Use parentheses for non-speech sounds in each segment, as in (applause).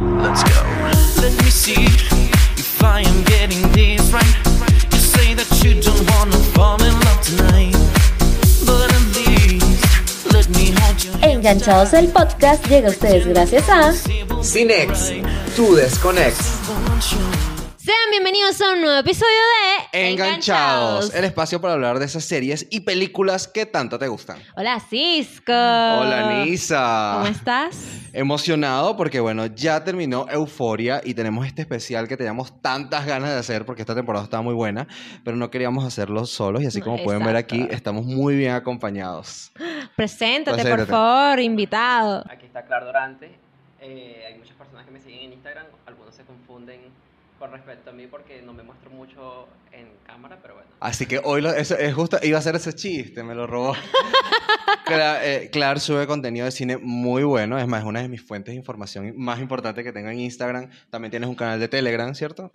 Let's go. Let me see if I am getting this right. You say that you don't wanna fall in love tonight. But at least let me hold hand Enganchados el podcast llega a ustedes gracias a Cinex, tu desconex. Sean bienvenidos a un nuevo episodio de Enganchados, el espacio para hablar de esas series y películas que tanto te gustan. Hola Cisco. Hola Nisa. ¿Cómo estás? Emocionado porque bueno, ya terminó Euforia y tenemos este especial que teníamos tantas ganas de hacer porque esta temporada estaba muy buena, pero no queríamos hacerlo solos y así como pueden ver aquí, Exacto. estamos muy bien acompañados. Preséntate, Preséntate. por favor, invitado. Aquí está Clar Dorante. Eh, hay muchas personas que me siguen en Instagram. Algunos se confunden con respecto a mí porque no me muestro mucho en cámara, pero bueno. Así que hoy lo- eso es justo, iba a hacer ese chiste, me lo robó. (laughs) Cla- eh, Clar sube contenido de cine muy bueno, es más, es una de mis fuentes de información más importantes que tengo en Instagram. También tienes un canal de Telegram, ¿cierto?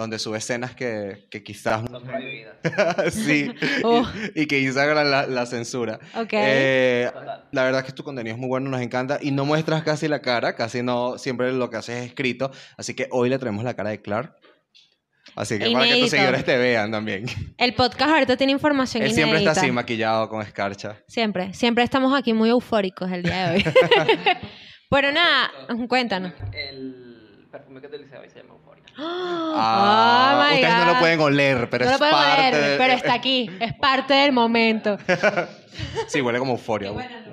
Donde sube escenas que, que quizás... Son prohibidas. (laughs) sí, Oh. (laughs) y, y que Instagram la, la censura. Ok. Eh, Total. la verdad es que tu contenido es muy bueno, nos encanta y no muestras casi la cara, casi no, siempre lo que haces es escrito, así que hoy le traemos la cara de Clark. Así que para que tus seguidores te vean también. El podcast ahorita tiene información Él siempre está así maquillado con escarcha. Siempre, siempre estamos aquí muy eufóricos el día de hoy. (laughs) Pero nada, cuéntanos. El perfume que utilicé hoy se llama Euphoria. Ah, Oh ustedes no lo pueden oler, pero no lo parte leer, de- pero está aquí, es parte del momento. (laughs) Sí, huele como euforia.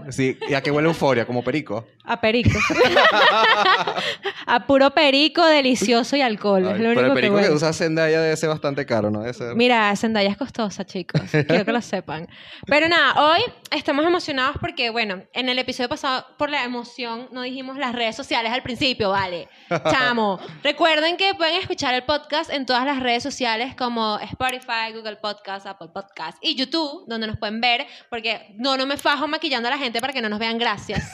Sí, ¿y a qué huele euforia? Como perico. A perico. (laughs) a puro perico, delicioso y alcohol. Ay, es lo pero único el perico que, huele. usa Zendaya debe ser bastante caro, ¿no? Debe ser- Mira, Zendaya es costosa, chicos. Quiero que lo sepan. Pero nada, hoy estamos emocionados porque, bueno, en el episodio pasado, por la emoción, no dijimos las redes sociales al principio, ¿vale? Chamo. (laughs) Recuerden que pueden escuchar el podcast en todas las redes sociales como Spotify, Google Podcast, Apple Podcast y YouTube, donde nos pueden ver, porque no, no me fajo maquillando a la gente para que no nos vean gracias.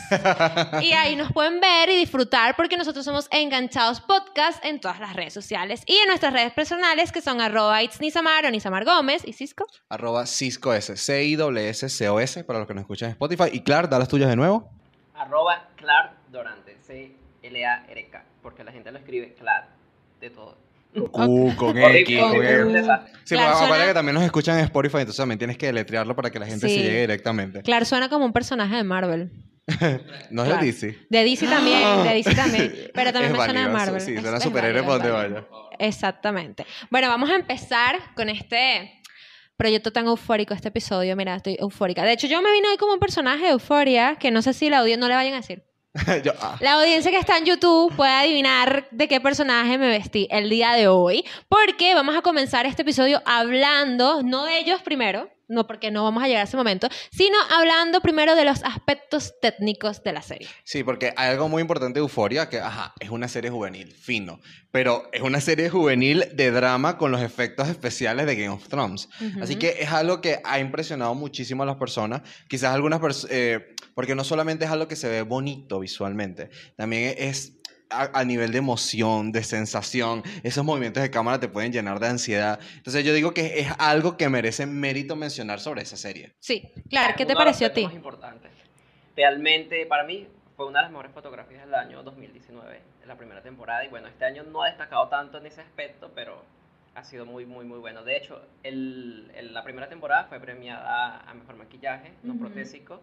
Y ahí nos pueden ver y disfrutar porque nosotros somos Enganchados Podcast en todas las redes sociales y en nuestras redes personales que son arroba It's Nisamar o Nisamar Gómez y Cisco. Arroba Cisco S. C-I-S-C-O-S para los que nos escuchan en Spotify. Y Clark, da las tuyas de nuevo. Arroba Clar Dorante. C-L-A-R-K. Porque la gente lo escribe Clar. De todo. Q, con X, con desastre. Sí, Claro, suena- que también nos escuchan en Spotify, entonces también tienes que deletrearlo para que la gente Sí. se llegue directamente. Claro, suena como un personaje de Marvel. (laughs) No es Claro. de DC. De DC también, de DC también. (laughs) Pero también Es me suena de Marvel. Sí, Es- suena superhéroe por donde vaya. Exactamente. Bueno, vamos a empezar con este proyecto tan eufórico, este episodio. Mira, estoy eufórica. De hecho, yo me vine hoy como un personaje de euforia que no sé si la audiencia no le vayan a decir. (laughs) Ah, La audiencia que está en YouTube puede adivinar de qué personaje me vestí el día de hoy, porque vamos a comenzar este episodio hablando, no de ellos primero, no porque no vamos a llegar a ese momento, sino hablando primero de los aspectos técnicos de la serie. Sí, porque hay algo muy importante de Euforia, que ajá, es una serie juvenil, fino, pero es una serie juvenil de drama con los efectos especiales de Game of Thrones. Así Ujú. que es algo que ha impresionado muchísimo a las personas, quizás algunas personas, porque no solamente es algo que se ve bonito visualmente, también es a, a nivel de emoción, de sensación, esos movimientos de cámara te pueden llenar de ansiedad. Entonces yo digo que es algo que merece mérito mencionar sobre esa serie. Sí, claro, ¿qué te Uno pareció a ti? más importantes. Realmente, para mí, fue una de las mejores fotografías del año 2019, de la primera temporada. Y bueno, este año no ha destacado tanto en ese aspecto, pero ha sido muy, muy, muy bueno. De hecho, el, el- la primera temporada fue premiada a mejor maquillaje, no Ujú. protésico.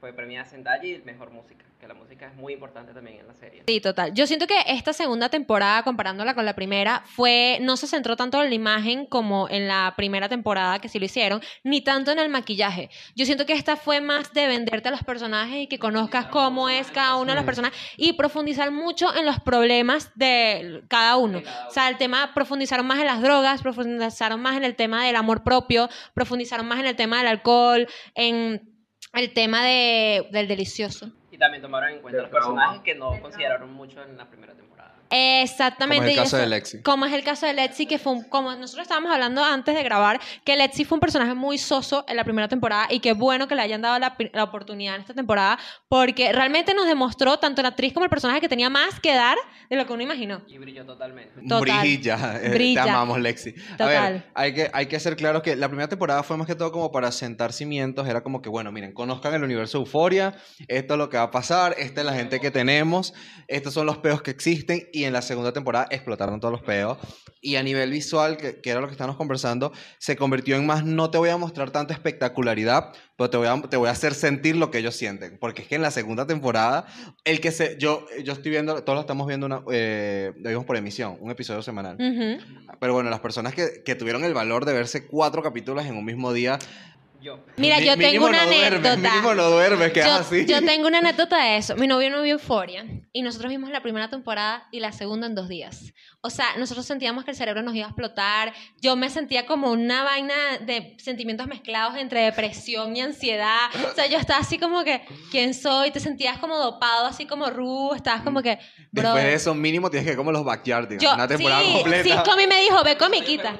Fue premiada Zendaya y mejor música, que la música es muy importante también en la serie. Sí, total. Yo siento que esta segunda temporada, comparándola con la primera, fue no se centró tanto en la imagen como en la primera temporada que sí lo hicieron, ni tanto en el maquillaje. Yo siento que esta fue más de venderte a los personajes y que conozcas cómo es cada uno de los personajes y profundizar mucho en los problemas de cada uno. O sea, el tema profundizaron más en las drogas, profundizaron más en el tema del amor propio, profundizaron más en el tema del alcohol, en el tema de, del delicioso. Y también tomaron en cuenta los personajes que no consideraron mucho en la primera temporada. Exactamente. Como es el caso eso- de Lexi. Como es el caso de Lexi, que fue un- como nosotros estábamos hablando antes de grabar, que Lexi fue un personaje muy soso en la primera temporada y qué bueno que le hayan dado la, la oportunidad en esta temporada, porque realmente nos demostró tanto la actriz como el personaje que tenía más que dar de lo que uno imaginó. Y brilló totalmente. Total. Brilla, eh, Brilla. te amamos Lexi. A Total. ver, hay que, hay que ser claros que la primera temporada fue más que todo como para sentar cimientos, era como que, bueno, miren, conozcan el universo Euforia, esto es lo que va a a pasar, esta es la gente que tenemos, estos son los peos que existen y en la segunda temporada explotaron todos los peos. Y a nivel visual, que, que era lo que estábamos conversando, se convirtió en más, no te voy a mostrar tanta espectacularidad, pero te voy a, te voy a hacer sentir lo que ellos sienten. Porque es que en la segunda temporada, el que se, yo, yo estoy viendo, todos lo estamos viendo, una, eh, lo vimos por emisión, un episodio semanal. Pero bueno, las personas que, que tuvieron el valor de verse cuatro capítulos en un mismo día. Yo. Mira, mi- yo tengo una no duermes, anécdota. mínimo no duermes, yo, así. yo tengo una anécdota de eso. Mi novio no vio Euforia y nosotros vimos la primera temporada y la segunda en dos días. O sea, nosotros sentíamos que el cerebro nos iba a explotar. Yo me sentía como una vaina de sentimientos mezclados entre depresión y ansiedad. O sea, yo estaba así como que, ¿quién soy? Te sentías como dopado, así como Ru. Estabas como que, bro. Después de eso, mínimo tienes que ver como los backyardigans. Yo, una temporada sí, completa. sí, Comi me dijo, ve comiquita.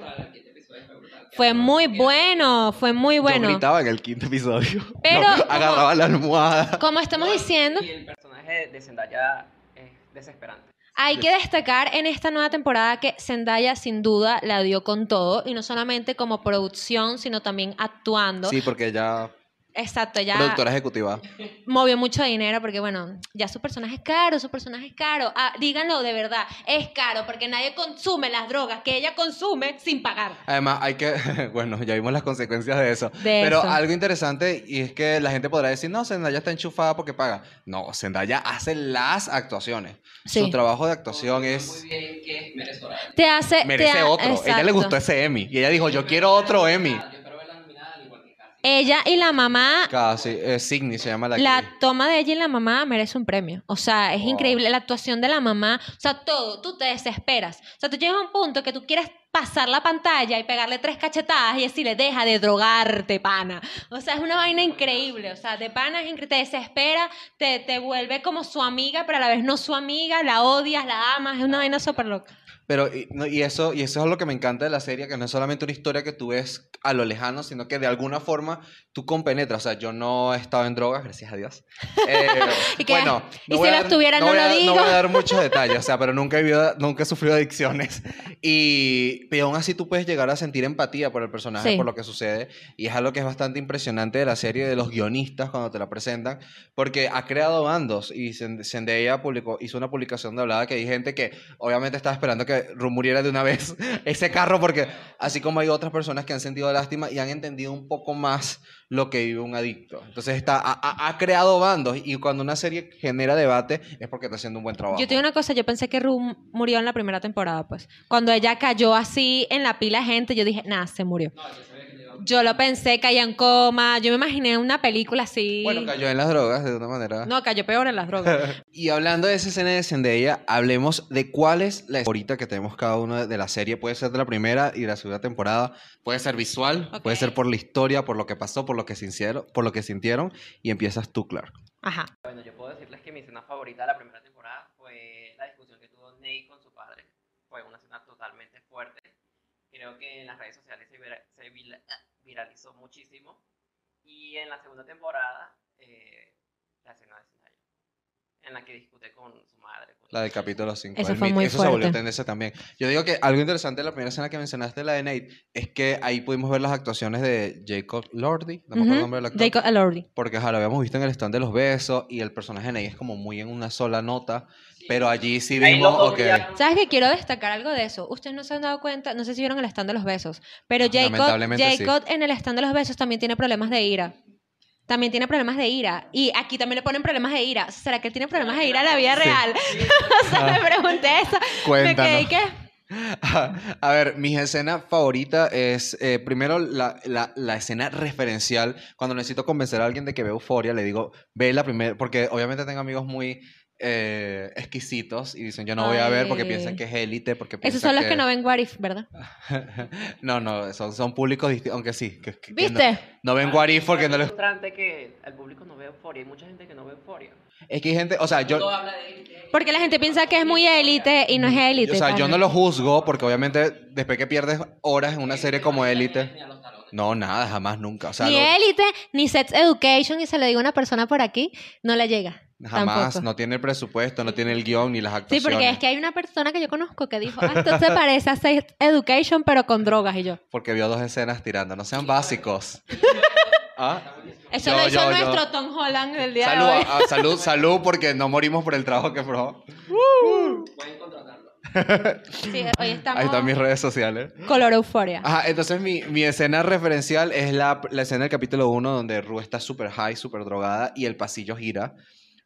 Fue muy bueno, fue muy Yo bueno. gritaba en el quinto episodio. (laughs) Pero, No, agarraba la almohada. Como estamos diciendo, Y el personaje de Zendaya es desesperante. Hay que destacar en esta nueva temporada que Zendaya sin duda la dio con todo y no solamente como producción, sino también actuando. Sí, porque ya Exacto, ya productora ejecutiva. movió mucho dinero porque bueno, ya su personaje es caro, su personaje es caro. Ah, díganlo de verdad, es caro porque nadie consume las drogas que ella consume sin pagar. Además, hay que, (laughs) bueno, ya vimos las consecuencias de eso. De Pero eso. algo interesante y es que la gente podrá decir, no, Zendaya está enchufada porque paga. No, Zendaya hace las actuaciones. Sí. Su trabajo de actuación es... Muy bien que es. Te hace Merece te ha- otro. Ella le gustó ese Emmy. Y ella dijo, yo quiero otro Emmy. Yo espero verla nominada al igual que Casi. Ella y la mamá Casi. Eh, Signy se llama la La actriz. toma de ella y la mamá merece un premio. O sea, es Wow. increíble la actuación de la mamá. O sea, todo, tú te desesperas. O sea, tú llegas a un punto que tú quieres pasar la pantalla y pegarle tres cachetadas y decirle, deja de drogarte, pana. O sea, es una vaina increíble. O sea, de pana es increíble. Te desespera, te, te vuelve como su amiga, pero a la vez no su amiga, la odias, la amas. Es una vaina súper loca. Pero, y, no, y eso, y eso es lo que me encanta de la serie, que no es solamente una historia que tú ves a lo lejano, sino que de alguna forma tú compenetras. O sea, yo no he estado en drogas, gracias a Dios. (laughs) Eh, Y que- bueno, y voy si lo estuviera, no voy lo a- digo. No voy a dar muchos detalles, o sea, pero nunca he, vivido- nunca he sufrido adicciones. Y (laughs) pero aún así tú puedes llegar a sentir empatía por el personaje, Sí. por lo que sucede. Y es algo que es bastante impresionante de la serie, de los guionistas cuando te la presentan, porque ha creado bandos. Y Zend- Zendaya publicó, hizo una publicación de hablada que hay gente que obviamente estaba esperando que Ru muriera de una vez (laughs) ese carro, porque así como hay otras personas que han sentido lástima y han entendido un poco más lo que vive un adicto. Entonces está, ha, ha- ha creado bandos y cuando una serie genera debate es porque está haciendo un buen trabajo. Yo te digo una cosa, yo pensé que Ru murió en la primera temporada, pues. Cuando ella cayó así en la pila de gente, yo dije, nada, se murió. Yo lo pensé, caía en coma, yo me imaginé una película así. Bueno, cayó en las drogas de una manera. No, cayó peor en las drogas. (laughs) Y hablando de esa escena de Zendaya, hablemos de cuál es la favorita que tenemos cada uno de la serie. Puede ser de la primera y de la segunda temporada. Puede ser visual, puede ser por la historia, por lo que pasó, por lo que sintieron, por lo que sintieron. Y empiezas tú, Clark. Ajá. Bueno, yo puedo decirles que mi escena favorita de la primera temporada fue la discusión que tuvo Nate con su padre. Fue una escena totalmente fuerte. Creo que en las redes sociales se, vira- se vila- viralizó muchísimo. Y en la segunda temporada, eh, la escena en la que discute con su madre. con- La del capítulo 5. Eso fue muy Eso se volvió fuerte. tendencia también. Yo digo que algo interesante de la primera escena que mencionaste, la de Nate, es que ahí pudimos ver las actuaciones de Jacob Lordy. No me acuerdo el nombre del actor. Jacob Elordi. Porque ajá, lo habíamos visto en el stand de los besos y el personaje de Nate es como muy en una sola nota. Pero allí sí vimos, ok. ¿Sabes qué? Quiero destacar algo de eso. Ustedes no se han dado cuenta, no sé si vieron el stand de los besos, pero Jacob, Lamentablemente sí. Jacob en el stand de los besos también tiene problemas de ira. También tiene problemas de ira. Y aquí también le ponen problemas de ira. ¿Será que él tiene problemas de ira en la vida Sí. real? (laughs) o sea, me pregunté eso. Me quedé Cuéntanos. que... (laughs) A ver, mi escena favorita es eh, primero la, la- la escena referencial. Cuando necesito convencer a alguien de que ve Euforia, le digo, ve la primera, porque obviamente tengo amigos muy eh, exquisitos y dicen, yo no voy a ver porque piensan que es élite, porque Esos son los que no ven What If, ¿verdad? (laughs) no, no, son, son públicos distintos, aunque sí. que- que- que ¿Viste? no, no ven What If porque no Es les... frustrante que el público no ve euforia. Hay mucha gente que no ve euforia. Es que hay gente, o sea, yo... Porque la gente piensa que es muy élite y no es élite. O sea, yo no lo juzgo porque obviamente después que pierdes horas en una serie como élite... No, nada, jamás, nunca. O sea, ni lo- élite, ni sex education, y se lo digo a una persona por aquí, no le llega. Jamás, tampoco. no tiene el presupuesto, no tiene el guion ni las Sí, actuaciones. porque es que hay una persona que yo conozco que dijo, ah, esto se parece a Sex Education, pero con drogas, y yo. Porque vio dos escenas tirando. No sean básicos. (laughs) ¿Ah? Eso Yo, lo hizo yo, yo. nuestro Tom Holland el día Salud, de hoy. ah, salud, salud, porque no morimos por el trabajo que probó. Pueden (laughs) contratarlo. Sí, hoy estamos (laughs) Ahí están mis redes sociales. color euforia. Ajá, entonces mi, mi escena referencial es la, la escena del capítulo 1 donde Ru está súper high, súper drogada y el pasillo gira.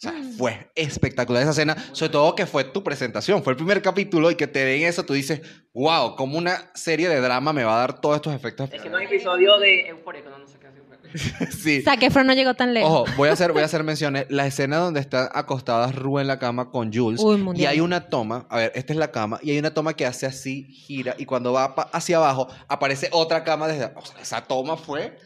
O sea, fue espectacular esa escena, sobre todo que fue tu presentación, fue el primer capítulo y que te den eso, tú dices, wow, como una serie de drama me va a dar todos estos efectos. Es que no hay episodio de Euforia (laughs) que uno no se queda sin sí. Zac Efron no llegó tan lejos. Ojo, voy a hacer, voy a hacer (laughs) menciones. La escena donde está acostada Ru en la cama con Jules. Uy, y hay una toma, a ver, esta es la cama, y hay una toma que hace así, gira, y cuando va hacia abajo, aparece otra cama desde. O sea, esa toma fue.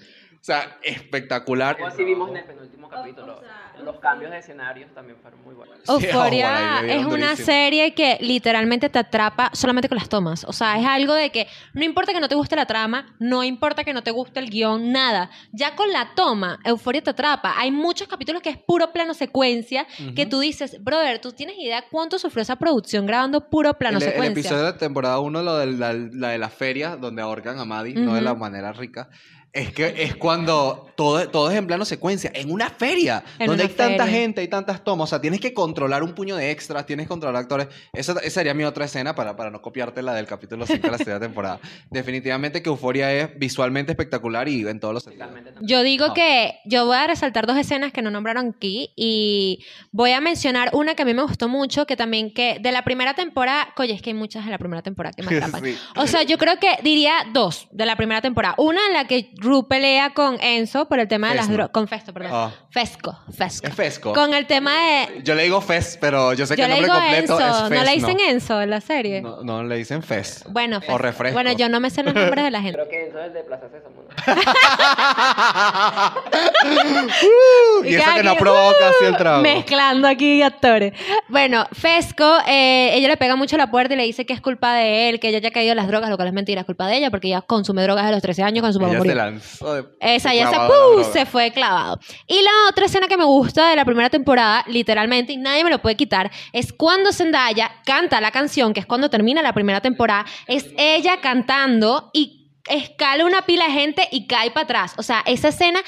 O sea, espectacular. Como así vimos en el penúltimo capítulo. Los cambios de escenarios también fueron muy buenos. Sí, le dieron es una durísimo. serie que literalmente te atrapa solamente con las tomas. O sea, es algo de que no importa que no te guste la trama, no importa que no te guste el guion, nada. Ya con la toma, Euphoria te atrapa. Hay muchos capítulos que es puro plano secuencia que tú dices, brother, ¿tú tienes idea cuánto sufrió esa producción grabando puro plano el, el secuencia? episodio de la temporada 1, lo de la, la de la feria, donde ahorcan a Maddie, no de la manera rica. Es que es cuando todo, todo es en plano secuencia, en una feria, En donde una hay tanta gente, hay tantas tomas, o sea, tienes que controlar un puño de extras, tienes que controlar actores. Esa, esa sería mi otra escena para, para no copiarte la del capítulo 5 de la segunda temporada. (laughs) Definitivamente que Euforia es visualmente espectacular y en todos los sentidos. Yo digo que yo voy a resaltar dos escenas que no nombraron aquí y voy a mencionar una que a mí me gustó mucho, que también que de la primera temporada, oye, es que hay muchas de la primera temporada que me (laughs) atrapan. Sí. O sea, yo creo que diría dos de la primera temporada. Una en la que Ru pelea con Enzo por el tema de las Fesno. drogas. Con Festo, perdón. Ah. Fesco, Fesco. Es Fesco. Con el tema de. Yo le digo Fes, pero yo sé que Yo el nombre completo Enzo. es ¿No le dicen. Enzo en la serie? No, no le dicen Fes. Bueno, O refresco. Bueno, yo no me sé los nombres de la gente. Creo que eso es de Plaza Sésamo. ¿no? (laughs) y eso cada que no probado casi el trago. Mezclando aquí actores. Bueno, Fesco, eh, ella le pega mucho a la puerta y le dice que es culpa de él, que ella ya ha caído en las drogas, lo cual es mentira, es culpa de ella, porque ella consume drogas a los 13 años con su papá Ella murió. se lanzó de Esa ya se, se fue clavado. Y la otra escena que me gusta de la primera temporada, literalmente, y nadie me lo puede quitar, es cuando Zendaya canta la canción, que es cuando termina la primera temporada, es ella cantando y escala una pila de gente y cae para atrás. O sea, esa escena,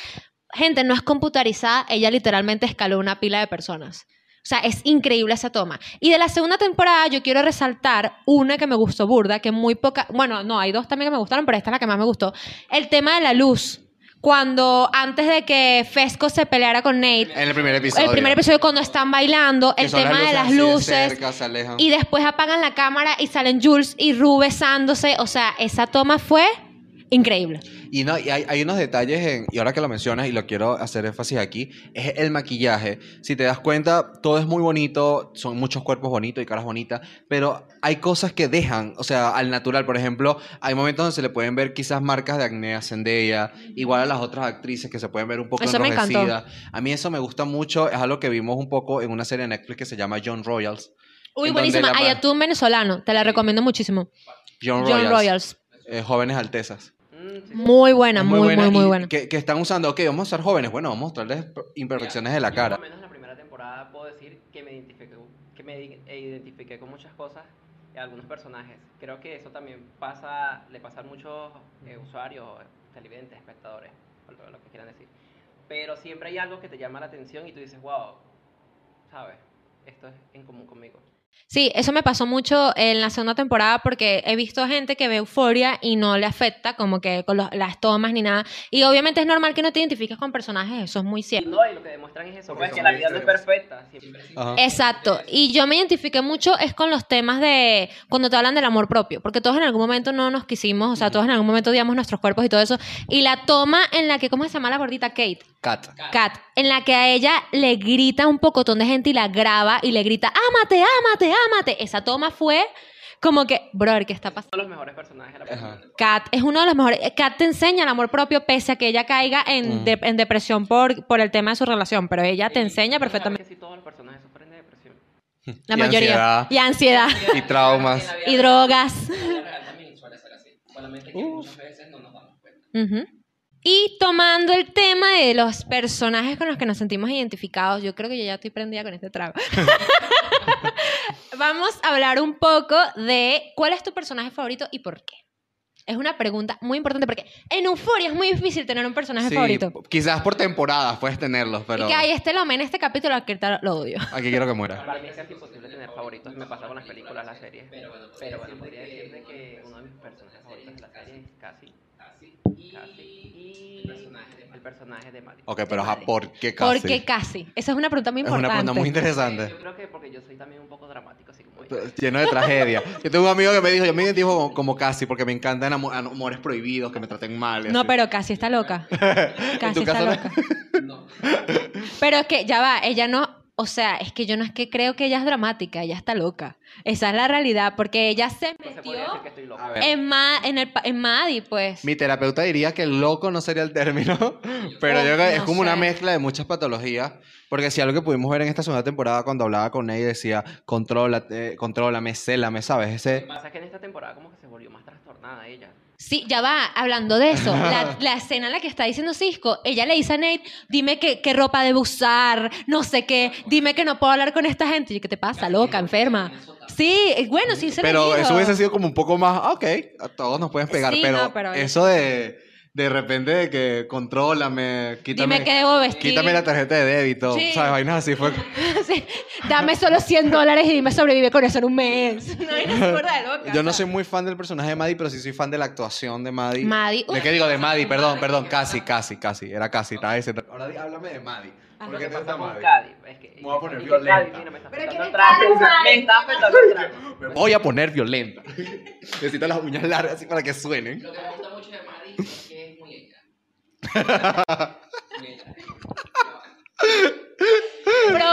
gente, no es computarizada, ella literalmente escaló una pila de personas. O sea, es increíble esa toma. Y de la segunda temporada yo quiero resaltar una que me gustó burda, que muy poca, bueno, no, hay dos también que me gustaron, pero esta es la que más me gustó. El tema de la luz. Cuando antes de que Fesco se peleara con Nate, En el primer episodio. el primer episodio cuando están bailando, el tema de las luces, cerca, se alejan. y después apagan la cámara y salen Jules y Ru besándose, o sea, esa toma fue increíble. Y no, y hay, hay unos detalles, en, y ahora que lo mencionas y lo quiero hacer énfasis aquí, es el maquillaje. Si te das cuenta, todo es muy bonito, son muchos cuerpos bonitos y caras bonitas, pero hay cosas que dejan, o sea, al natural. Por ejemplo, hay momentos donde se le pueden ver quizás marcas de acné a Zendaya, igual a las otras actrices que se pueden ver un poco Eso me encantó. enrojecidas. A mí eso me gusta mucho, es algo que vimos un poco en una serie de Netflix que se llama John Royals. Uy, En buenísima. Ayatún venezolano, te la recomiendo muchísimo. John. Royals. eh, jóvenes altezas. Muy buena, muy, muy, muy, y buena. Que, que están usando, ok, vamos a ser jóvenes. Bueno, vamos a mostrarles imperfecciones de la Yo, cara. Por lo menos en la primera temporada puedo decir que me identifiqué, que me i- e identifiqué con muchas cosas y algunos personajes. Creo que eso también pasa, le pasa a muchos eh, usuarios, televidentes, espectadores, o lo, lo que quieran decir. Pero siempre hay algo que te llama la atención y tú dices, wow, ¿sabes? Esto es en común conmigo. Sí, eso me pasó mucho en la segunda temporada porque he visto gente que ve euforia y no le afecta como que con los- las tomas ni nada. Y obviamente es normal que no te identifiques con personajes, eso es muy cierto. No, y lo que demuestran es eso, Porque pues, que la vida no es perfecta. Siempre. Exacto. Y yo me identifiqué mucho es con los temas de cuando te hablan del amor propio, porque todos en algún momento no nos quisimos, o sea, todos en algún momento odiamos nuestros cuerpos y todo eso. Y la toma en la que, ¿cómo se llama la gordita? Kate. Cat. Kat, en la que a ella le grita un pocotón de gente y la graba y le grita, ámate, ámate, ámate. Esa toma fue como que, brother, ¿qué está pasando? uno de los mejores personajes de la película. Kat es uno de los mejores. Kat te enseña el amor propio pese a que ella caiga en, Mm. de- en depresión por, por el tema de su relación, pero ella te enseña Sabes perfectamente. que sí, todos los personajes sufren de depresión. La Y mayoría. ansiedad. Y ansiedad. Y traumas. y drogas. también suele ser así. Solamente que muchas veces no nos damos cuenta. Y tomando el tema de los personajes con los que nos sentimos identificados, yo creo que yo ya estoy prendida con este trago. (laughs) Vamos a hablar un poco de cuál es tu personaje favorito y por qué. Es una pregunta muy importante porque en Euforia es muy difícil tener un personaje Sí, favorito. quizás por temporadas puedes tenerlos, pero Y que hay este lo en este capítulo, aquí lo odio. aquí quiero que muera. Para mí es casi imposible tener favoritos. Me pasa con las películas, las series. Pero bueno, podría decirte que uno de mis personajes favoritos de la serie es Cassie. Y el personaje de Maddie. Ok, pero ajá, ¿por qué casi? ¿Por qué casi? Esa es una pregunta muy Es una importante. pregunta muy interesante. Yo creo que porque yo soy también un poco dramático, así como ella. Lleno de tragedia. (laughs) Yo tengo un amigo que me dijo, yo me identifico como, como casi porque me encantan amo- amores prohibidos, que me traten mal. y No, así. pero casi está loca. (laughs) ¿En Casi tu está caso no? loca. Pero es que ya va, ella no, o sea, es que yo no es que creo que ella es dramática, ella está loca. Esa es la realidad, porque ella se metió en, Ma- en, el, en Maddie, pues. Mi terapeuta diría que loco no sería el término, (laughs) pero Oh, yo creo que es como una mezcla de muchas patologías, porque si algo que pudimos ver en esta segunda temporada cuando hablaba con ella decía, contrólate, contrólame, célame, ¿sabes? Lo Ese... que pasa es que en esta temporada como que se volvió más trastornada ella. Sí, ya va, hablando de eso, la, (laughs) la escena en la que está diciendo Cisco, ella le dice a Nate, dime qué, qué ropa debo usar, no sé qué, dime que no puedo hablar con esta gente. Y ¿qué te pasa, loca, enferma? Sí, eh, bueno, sí se Pero dijo. eso hubiese sido como un poco más, ok, a todos nos pueden pegar, Sí, pero, no, pero- eso de de repente de que contrólame, quítame, Dime qué debo vestir. quítame la tarjeta de débito, Sí. ¿sabes? Vainas así fue. (laughs) Sí, Dame solo 100 dólares y dime sobrevive con eso en un mes. (laughs) No, se acuerda de loca. Yo no soy muy fan del personaje de Maddie, pero sí soy fan de la actuación de Maddie. Maddie, ¿De qué digo? De Maddie, perdón, perdón, casi, casi, casi, era casi, estaba ese. Ahora di- háblame de Maddie. Ajá. ¿Por qué te gusta Maddie? Cádiz es que... Me voy a poner violenta. Cádiz, mira, me está Pero que me Me está afectando el trago. Me voy a poner violenta. (laughs) Necesito las uñas largas así para que suenen. Lo que me gusta mucho de Maddie es que es muy ella. Muy ella. Producción,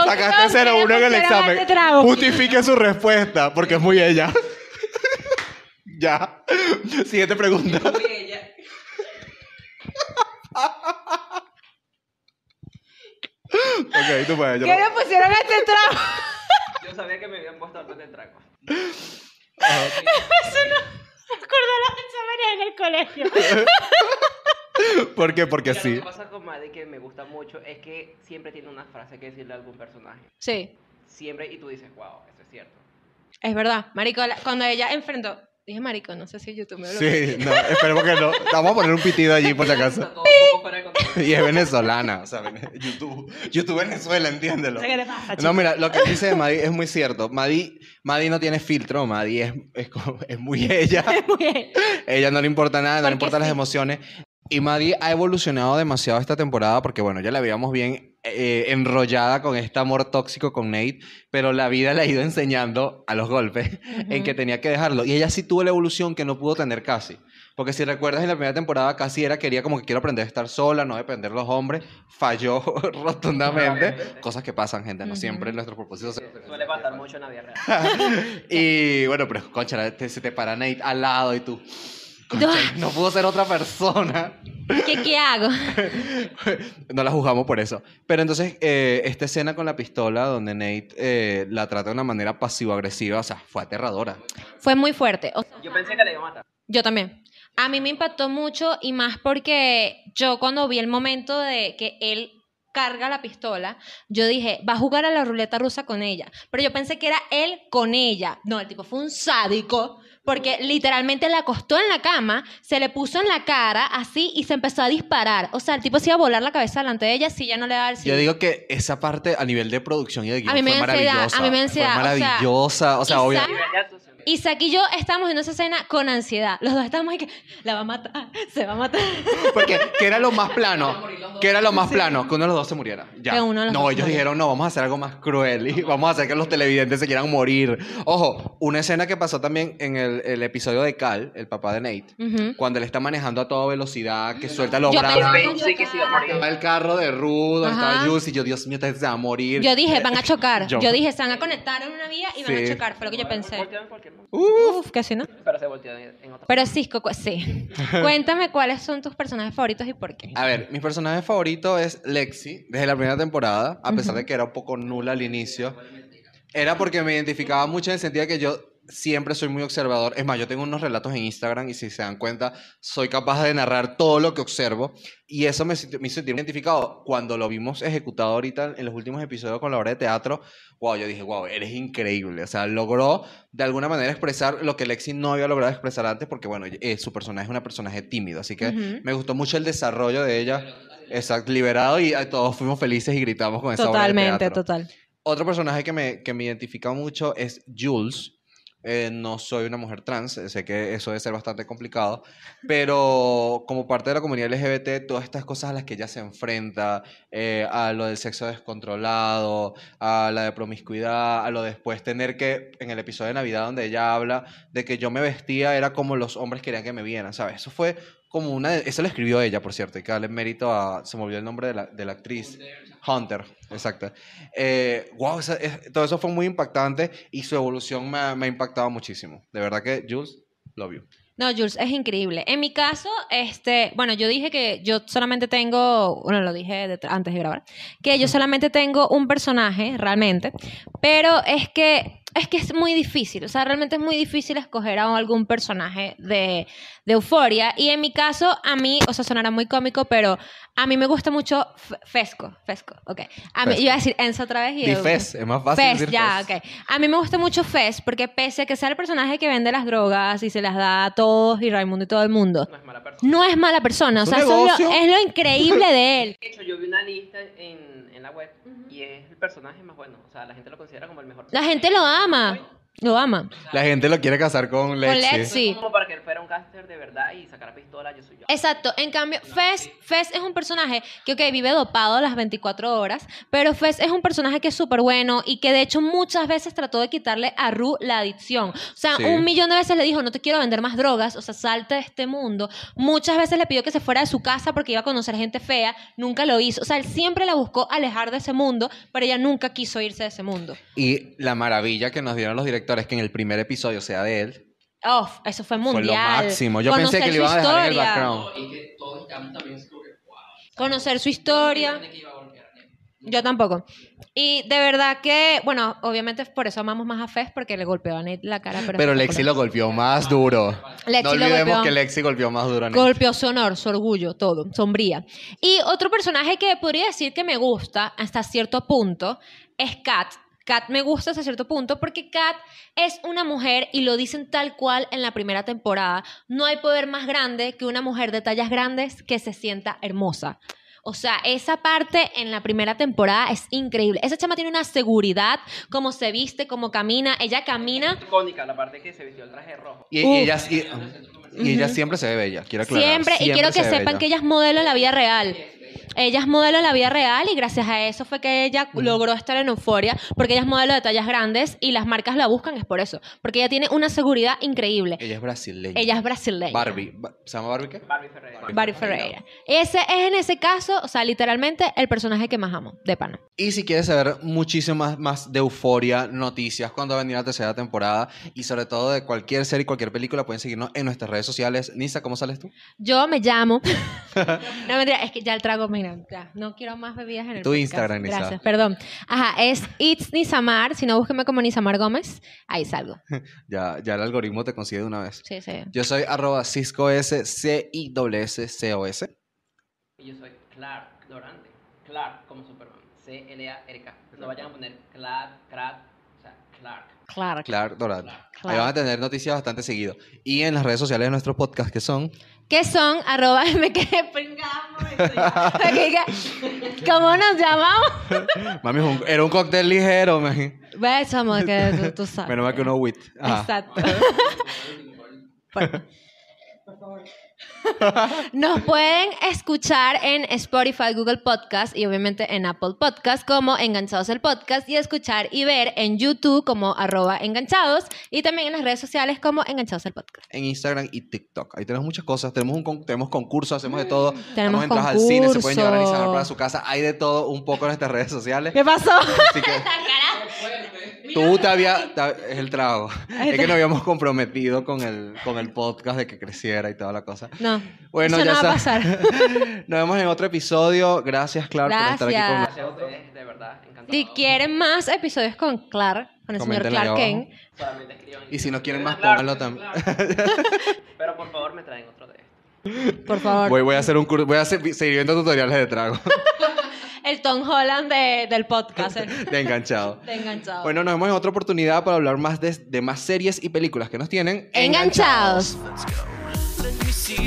Sacaste 0-1 en el examen. este. Justifique su respuesta, porque es muy ella. (laughs) ya. Siguiente pregunta. Muy ella. ok, tú puedes. Yo ¿Qué no- le pusieron a este trago? Yo sabía que me habían puesto algo de trago. (laughs) Acuerdo de los exámenes en el colegio. (laughs) (laughs) ¿Por qué? Porque Mira, sí. Lo que pasa con Maddie que me gusta mucho es que siempre tiene una frase que decirle a algún personaje. Sí, Siempre, y tú dices, wow, eso es cierto. es verdad. Marico, cuando ella enfrentó... Dije marico, no sé si YouTube me lo Sí, no, esperemos que no. (laughs) Vamos a poner un pitido allí por si acaso. (laughs) Y es venezolana, o sea, YouTube, YouTube Venezuela, entiéndelo. ¿Qué te pasa, No, mira, lo que dice de Maddie es muy cierto. Maddie, Maddie no tiene filtro, Maddie es, es, es muy ella. Muy bien. Ella no le importa nada, no le Porque importan las sí. emociones. Y Maddie ha evolucionado demasiado esta temporada porque, bueno, ya la veíamos bien eh, enrollada con este amor tóxico con Nate, pero la vida le ha ido enseñando a los golpes (laughs) en que tenía que dejarlo. Y ella sí tuvo la evolución que no pudo tener casi. Porque si recuerdas en la primera temporada, casi era quería como que quiero aprender a estar sola, no depender de los hombres. Falló (laughs) rotundamente. Cosas que pasan, gente. No Ujú. siempre nuestros propósitos se Suele pasar mucho en la vida real. (laughs) y bueno, pero concha, te- se te para Nate al lado y tú. "Concha, no pudo ser otra persona. ¿Qué, ¿Qué hago? (laughs) no la juzgamos por eso. Pero entonces, eh, esta escena con la pistola, donde Nate eh, la trata de una manera pasivo-agresiva, o sea, fue aterradora. Fue muy fuerte. O sea, Yo pensé que le iba a matar. Yo también. A mí me impactó mucho y más porque yo cuando vi el momento de que él carga la pistola, yo dije, va a jugar a la ruleta rusa con ella. Pero yo pensé que era él con ella. No, el tipo fue un sádico porque literalmente la acostó en la cama, se le puso en la cara así y se empezó a disparar. O sea, el tipo se iba a volar la cabeza delante de ella si ya no le daba el Yo digo que esa parte a nivel de producción y de guion A mí me fue ansiedad, maravillosa. a mí me da ansiedad, Fue o sea, maravillosa. O sea, obvio. Isaac- Y yo estábamos viendo esa escena con ansiedad. Los dos estábamos ahí que la va a matar, se va a matar. Porque, que era lo más plano? Que era lo más plano? Que uno de los dos se muriera. Ya. Que uno de los no, dos se ellos muriera. dijeron, no, vamos a hacer algo más cruel y vamos a hacer que los televidentes se quieran morir. Ojo, una escena que pasó también en el, el episodio de Cal, el papá de Nate, Ujú. cuando él está manejando a toda velocidad, que suelta los Yo brazos. pensé- Pensé que se iba a morir. Estaba el carro de Rudo, estaba Ajá. Juice y yo, Dios mío, esta gente se va a morir. Yo dije, van a chocar. Yo- Yo, dije, se van a conectar en una vía y van Sí. a chocar. Fue lo que yo pensé. En. Uf, que sí, ¿no? Pero se volteó en, en otro. Pero Cisco, cu- sí. (laughs) Cuéntame cuáles son tus personajes favoritos y por qué. A ver, mi personaje favorito es Lexi, desde la primera temporada, a pesar de que era un poco nula al inicio. Era porque me identificaba mucho en el sentido de que yo siempre soy muy observador. Es más, yo tengo unos relatos en Instagram y si se dan cuenta, soy capaz de narrar todo lo que observo. Y eso me, me hizo identificado. Cuando lo vimos ejecutado ahorita en los últimos episodios con la obra de teatro, wow, yo dije, wow, eres increíble. O sea, logró de alguna manera expresar lo que Lexi no había logrado expresar antes, porque bueno, eh, su personaje es una personaje tímido. Así que me gustó mucho el desarrollo de ella. Exacto, liberado y todos fuimos felices y gritamos con esa obra de Totalmente, teatro. total. Otro personaje que me, que me identifica mucho es Jules. Eh, no soy una mujer trans, eh, sé que eso debe ser bastante complicado, pero como parte de la comunidad LGBT, todas estas cosas a las que ella se enfrenta, eh, a lo del sexo descontrolado, a la de promiscuidad, a lo de después tener que, en el episodio de Navidad donde ella habla de que yo me vestía, era como los hombres querían que me vieran, ¿sabes? Eso fue como una... de- Eso lo escribió ella, por cierto, y que darle mérito a... Se me olvidó el nombre de la, de la actriz. Hunter, exacto. Eh, wow, esa- es- todo eso fue muy impactante y su evolución me, ha- me ha impactado muchísimo. De verdad que, Jules, love you. No, Jules, es increíble. En mi caso, este, bueno, yo dije que yo solamente tengo, bueno, lo dije de- antes de grabar, que yo solamente tengo un personaje, realmente, pero es que es que es muy difícil, o sea, realmente es muy difícil escoger a algún personaje de, de Euforia. Y en mi caso, a mí, o sea, sonará muy cómico, pero a mí me gusta mucho F- Fesco, Fesco, ok. A mí, Fesco. iba a decir Enzo otra vez y... Di Fez, es más fácil decir ya, ok. A mí me gusta mucho Fez porque pese a que sea el personaje que vende las drogas y se las da a todos y Raimundo y todo el mundo, No es mala persona. no es mala persona. O Es sea, eso es lo, es lo increíble de él. (laughs) De hecho, yo vi una lista en, en la web y es el personaje más bueno. O sea, la gente lo considera como el mejor. La gente lo ama. Lo ama. La gente lo quiere casar con Lexi. Lexi. Sí. Como para que él fuera un gángster de verdad y sacara pistola, yo soy yo. Exacto. En cambio, Fez, Fez es un personaje que, ok, vive dopado las 24 horas, pero Fez es un personaje que es súper bueno y que de hecho muchas veces trató de quitarle a Ru la adicción. O sea, Sí. un millón de veces le dijo, no te quiero vender más drogas, o sea, salte de este mundo. Muchas veces le pidió que se fuera de su casa porque iba a conocer gente fea, nunca lo hizo. O sea, él siempre la buscó alejar de ese mundo, pero ella nunca quiso irse de ese mundo. Y la maravilla que nos dieron los directores que en el primer episodio sea de él. Oh, eso fue Fue lo mundial. máximo. Yo pensé Conocer que le su iban a dejar en el historia. background. No, y que todos quedamos también como que, wow. Conocer su historia. ¿no? Yo tampoco. Y de verdad que, bueno, obviamente por eso amamos más a Fez porque le golpeó a Nate la cara. Pero, Pero Lexi lo golpeó más duro. Lexi no lo olvidemos golpeó. que Lexi golpeó más duro a Nate. Golpeó su honor, su orgullo, todo, sombría. Y otro personaje que podría decir que me gusta hasta cierto punto es Kat. Kat me gusta hasta cierto punto porque Kat es una mujer y lo dicen tal cual en la primera temporada. No hay poder más grande que una mujer de tallas grandes que se sienta hermosa. O sea, esa parte en la primera temporada es increíble. Esa chama tiene una seguridad, cómo se viste, cómo camina. Ella camina Icónica, la parte que se vistió el traje rojo. Y, ella, y, y ella siempre se ve bella, quiero aclarar. Siempre, y quiero que se sepan bella. que ella es modelo en la vida real. Ella es modelo en la vida real y gracias a eso fue que ella logró estar en euforia, porque ella es modelo de tallas grandes y las marcas la buscan, es por eso. Porque ella tiene una seguridad increíble. Ella es brasileña. Ella es brasileña. Barbie. Ba- ¿Se llama Barbie qué? Barbie Ferreira. Barbie Ferreira. Ese es en ese caso, o sea, literalmente el personaje que más amo, de pana. Y si quieres saber muchísimo más, más de euforia, noticias, cuando va a venir la tercera temporada y sobre todo de cualquier serie, cualquier película, pueden seguirnos en nuestras redes sociales. Nisa, ¿cómo sales tú? Yo me llamo. (laughs) no mentira, es que ya el trago, mira, ya, no quiero más bebidas en el Tu podcast. Instagram, Nisa. Gracias, perdón. Ajá, es It's Nisamar, si no búsqueme como Nisamar Gómez, ahí salgo. (laughs) Ya, ya el algoritmo te consigue de una vez. Sí, sí. Yo soy arroba Cisco S, C I S C O S. Y yo soy Clark Dorante. Clark como Superman. C-L-A-R-K. No vayan a poner Clark, Clark, Clark. Claro. Clark. Claro. Ahí van a tener noticias bastante seguido. Y en las redes sociales de nuestro podcast, que son Que son arroba (laughs) me quedé pringada un momento ya. Ok, que- ¿Cómo nos llamamos? (laughs) Mami, es un- era un cóctel ligero, man. Ves, amor, que tú, tú (laughs) sabes. Menos mal que uno wit. Ajá. Exacto. (laughs) Nos pueden escuchar en Spotify, Google Podcast y obviamente en Apple Podcast como Enganchados el Podcast y escuchar y ver en YouTube como arroba enganchados y también en las redes sociales como Enganchados el Podcast. En Instagram y TikTok. Ahí tenemos muchas cosas. Tenemos, un, con- tenemos concursos, hacemos de todo. Tenemos entradas al cine, se pueden llevar a. Isabel para su casa. Hay de todo un poco en nuestras redes sociales. ¿Qué pasó? Así que (laughs) tú te había, te- es el trago. (laughs) Es que nos habíamos comprometido con el, con el podcast de que creciera y toda la cosa. No. Bueno, eso ya no va a sabes. pasar. (laughs) Nos vemos en otro episodio. Gracias, Clark, por estar aquí con Gracias. nosotros. Gracias a ustedes, de verdad. encantado. Si quieren más episodios con Clark, con el señor Clark abajo. Kent. Y si no quieren más, pónganlo también. (laughs) Pero por favor me traen otro de estos. por favor. Voy, voy a hacer un curso, voy a hacer- seguir viendo tutoriales de trago. El Tom Holland de- del podcast. el- (laughs) de enganchado. de enganchado. Bueno, nos vemos en otra oportunidad para hablar más de, de más series y películas que nos tienen Enganchados. Let me see